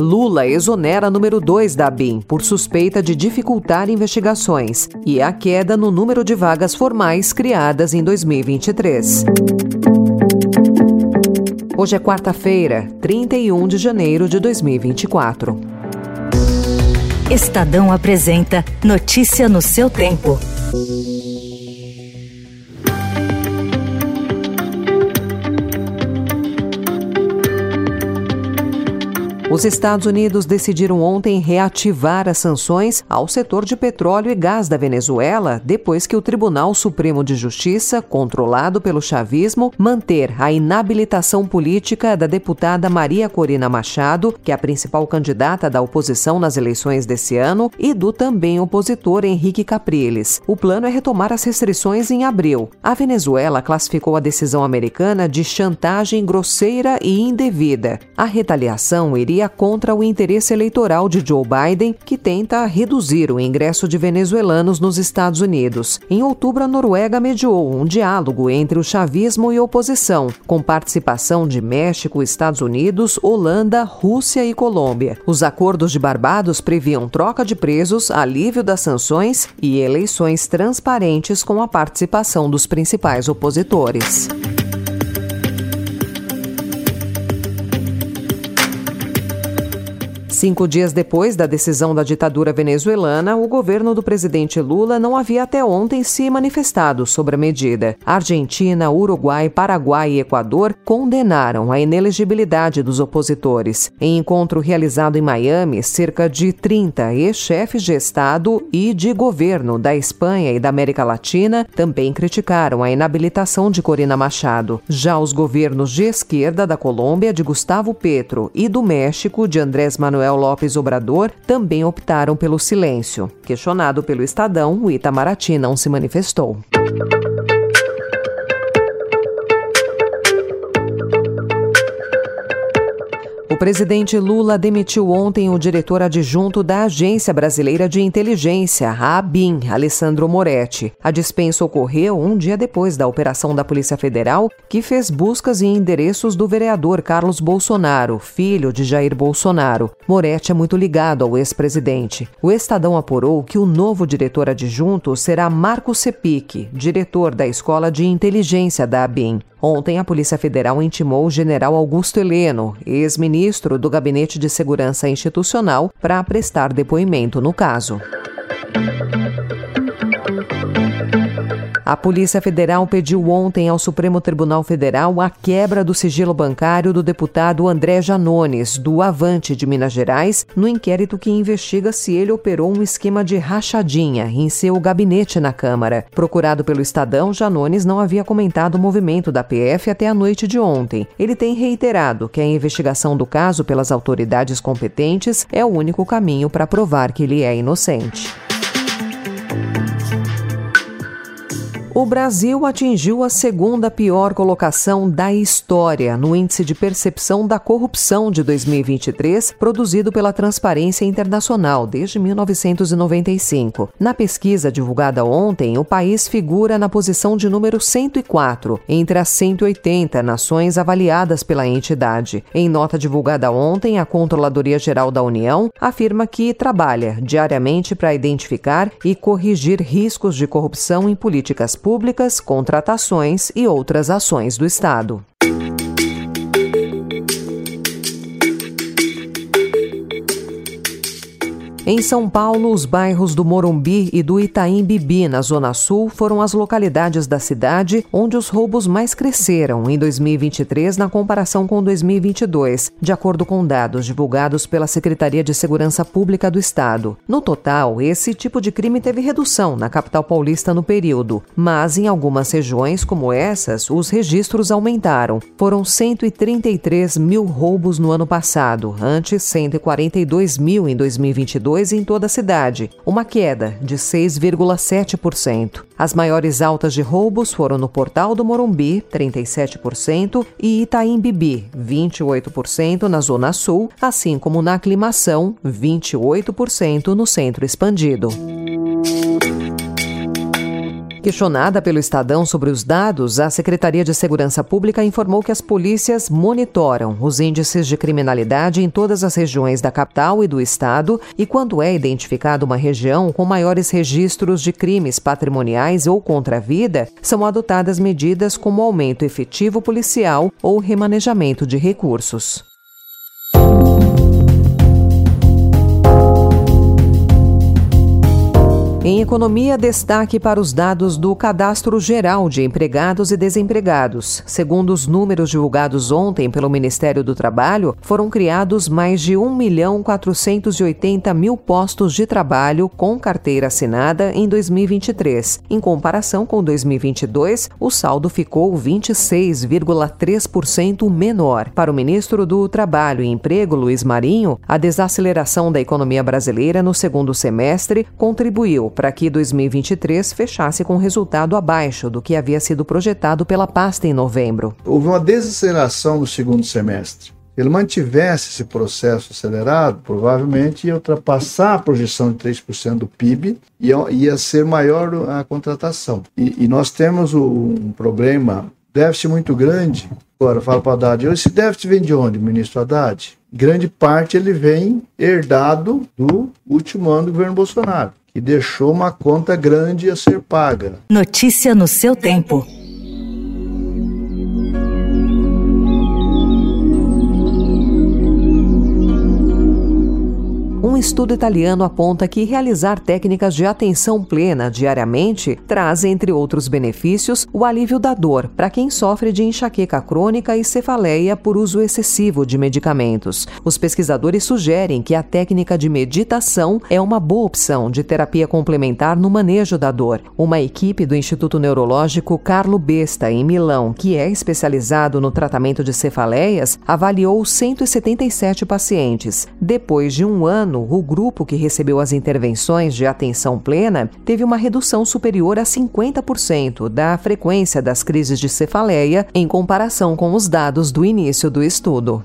Lula exonera número 2 da BIM por suspeita de dificultar investigações e a queda no número de vagas formais criadas em 2023. Hoje é quarta-feira, 31 de janeiro de 2024. Estadão apresenta Notícia no seu tempo. Os Estados Unidos decidiram ontem reativar as sanções ao setor de petróleo e gás da Venezuela, depois que o Tribunal Supremo de Justiça, controlado pelo chavismo, manter a inabilitação política da deputada Maria Corina Machado, que é a principal candidata da oposição nas eleições desse ano, e do também opositor Henrique Capriles. O plano é retomar as restrições em abril. A Venezuela classificou a decisão americana de chantagem grosseira e indevida. A retaliação iria contra o interesse eleitoral de Joe Biden, que tenta reduzir o ingresso de venezuelanos nos Estados Unidos. Em outubro, a Noruega mediou um diálogo entre o chavismo e oposição, com participação de México, Estados Unidos, Holanda, Rússia e Colômbia. Os acordos de Barbados previam troca de presos, alívio das sanções e eleições transparentes com a participação dos principais opositores. Cinco dias depois da decisão da ditadura venezuelana, o governo do presidente Lula não havia até ontem se manifestado sobre a medida. Argentina, Uruguai, Paraguai e Equador condenaram a inelegibilidade dos opositores. Em encontro realizado em Miami, cerca de 30 ex-chefes de Estado e de governo da Espanha e da América Latina também criticaram a inabilitação de Corina Machado. Já os governos de esquerda da Colômbia, de Gustavo Petro, e do México, de Andrés Manuel Manuel Lopes Obrador também optaram pelo silêncio. Questionado pelo Estadão, o Itamaraty não se manifestou. Presidente Lula demitiu ontem o diretor adjunto da Agência Brasileira de Inteligência, a ABIN, Alessandro Moretti. A dispensa ocorreu um dia depois da operação da Polícia Federal, que fez buscas em endereços do vereador Carlos Bolsonaro, filho de Jair Bolsonaro. Moretti é muito ligado ao ex-presidente. O Estadão apurou que o novo diretor adjunto será Marco Sepic, diretor da Escola de Inteligência da ABIN. Ontem, a Polícia Federal intimou o general Augusto Heleno, ex-ministro do Gabinete de Segurança Institucional, para prestar depoimento no caso. A Polícia Federal pediu ontem ao Supremo Tribunal Federal a quebra do sigilo bancário do deputado André Janones, do Avante de Minas Gerais, no inquérito que investiga se ele operou um esquema de rachadinha em seu gabinete na Câmara. Procurado pelo Estadão, Janones não havia comentado o movimento da PF até a noite de ontem. Ele tem reiterado que a investigação do caso pelas autoridades competentes é o único caminho para provar que ele é inocente. O Brasil atingiu a segunda pior colocação da história no Índice de Percepção da Corrupção de 2023, produzido pela Transparência Internacional desde 1995. Na pesquisa divulgada ontem, o país figura na posição de número 104 entre as 180 nações avaliadas pela entidade. Em nota divulgada ontem, a Controladoria Geral da União afirma que trabalha diariamente para identificar e corrigir riscos de corrupção em políticas públicas, contratações e outras ações do Estado. Em São Paulo, os bairros do Morumbi e do Itaim Bibi, na Zona Sul, foram as localidades da cidade onde os roubos mais cresceram em 2023 na comparação com 2022, de acordo com dados divulgados pela Secretaria de Segurança Pública do Estado. No total, esse tipo de crime teve redução na capital paulista no período, mas em algumas regiões, como essas, os registros aumentaram. Foram 133 mil roubos no ano passado, antes 142 mil em 2022 em toda a cidade, uma queda de 6,7%. As maiores altas de roubos foram no Portal do Morumbi, 37%, e Itaim Bibi, 28% na Zona Sul, assim como na Aclimação, 28% no Centro Expandido. Questionada pelo Estadão sobre os dados, a Secretaria de Segurança Pública informou que as polícias monitoram os índices de criminalidade em todas as regiões da capital e do estado e quando é identificada uma região com maiores registros de crimes patrimoniais ou contra a vida, são adotadas medidas como aumento efetivo policial ou remanejamento de recursos. Em economia, destaque para os dados do Cadastro Geral de Empregados e Desempregados. Segundo os números divulgados ontem pelo Ministério do Trabalho, foram criados mais de 1 milhão 480 mil postos de trabalho com carteira assinada em 2023. Em comparação com 2022, o saldo ficou 26,3% menor. Para o ministro do Trabalho e Emprego, Luiz Marinho, a desaceleração da economia brasileira no segundo semestre contribuiu para que 2023 fechasse com resultado abaixo do que havia sido projetado pela pasta em novembro. Houve uma desaceleração no segundo semestre. Se ele mantivesse esse processo acelerado, provavelmente ia ultrapassar a projeção de 3% do PIB e ia, ser maior a contratação. E, e nós temos um problema, déficit muito grande. Agora, eu falo para o Haddad, esse déficit vem de onde, ministro Haddad? Grande parte ele vem herdado do último ano do governo Bolsonaro que deixou uma conta grande a ser paga. Notícia no seu tempo. Estudo italiano aponta que realizar técnicas de atenção plena diariamente traz, entre outros benefícios, o alívio da dor para quem sofre de enxaqueca crônica e cefaleia por uso excessivo de medicamentos. Os pesquisadores sugerem que a técnica de meditação é uma boa opção de terapia complementar no manejo da dor. Uma equipe do Instituto Neurológico Carlo Besta, em Milão, que é especializado no tratamento de cefaleias, avaliou 177 pacientes. Depois de um ano, o grupo que recebeu as intervenções de atenção plena teve uma redução superior a 50% da frequência das crises de cefaleia em comparação com os dados do início do estudo.